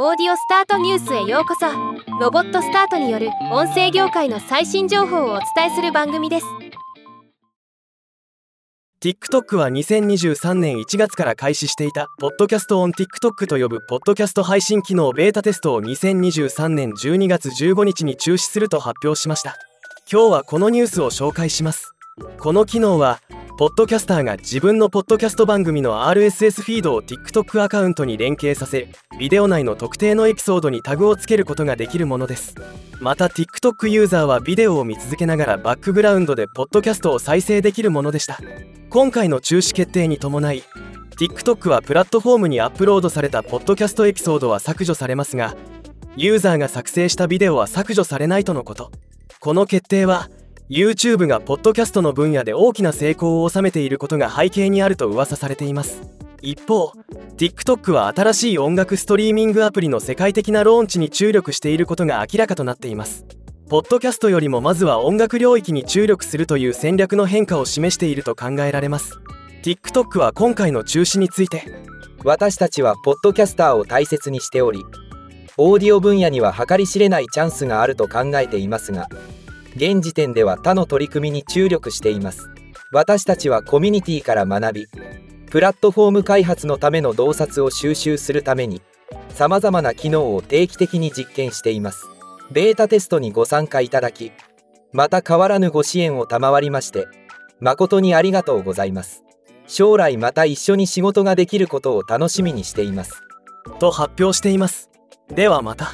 オーディオスタートニュースへようこそ。ロボットスタートによる音声業界の最新情報をお伝えする番組です。TikTok は2023年1月から開始していた。ポッドキャストオン TikTok と呼ぶポッドキャスト配信機能ベータテストを2023年12月15日に中止すると発表しました。今日はこのニュースを紹介します。この機能はポッドキャスターが自分のポッドキャスト番組の RSS フィードを TikTok アカウントに連携させビデオ内の特定のエピソードにタグをつけることができるものです。また TikTok ユーザーはビデオを見続けながらバックグラウンドでポッドキャストを再生できるものでした。今回の中止決定に伴い TikTok はプラットフォームにアップロードされたポッドキャストエピソードは削除されますがユーザーが作成したビデオは削除されないとのこと。この決定は YouTube がポッドキャストの分野で大きな成功を収めていることが背景にあると噂されています。一方 TikTok は新しい音楽ストリーミングアプリの世界的なローンチに注力していることが明らかとなっています。ポッドキャストよりもまずは音楽領域に注力するという戦略の変化を示していると考えられます。TikTok は今回の中止について私たちはポッドキャスターを大切にしておりオーディオ分野には計り知れないチャンスがあると考えていますが現時点では他の取り組みに注力しています。私たちはコミュニティから学びプラットフォーム開発のための洞察を収集するためにさまざまな機能を定期的に実験しています。ベータテストにご参加いただきまた変わらぬご支援を賜りまして誠にありがとうございます。将来また一緒に仕事ができることを楽しみにしています。と発表しています。ではまた。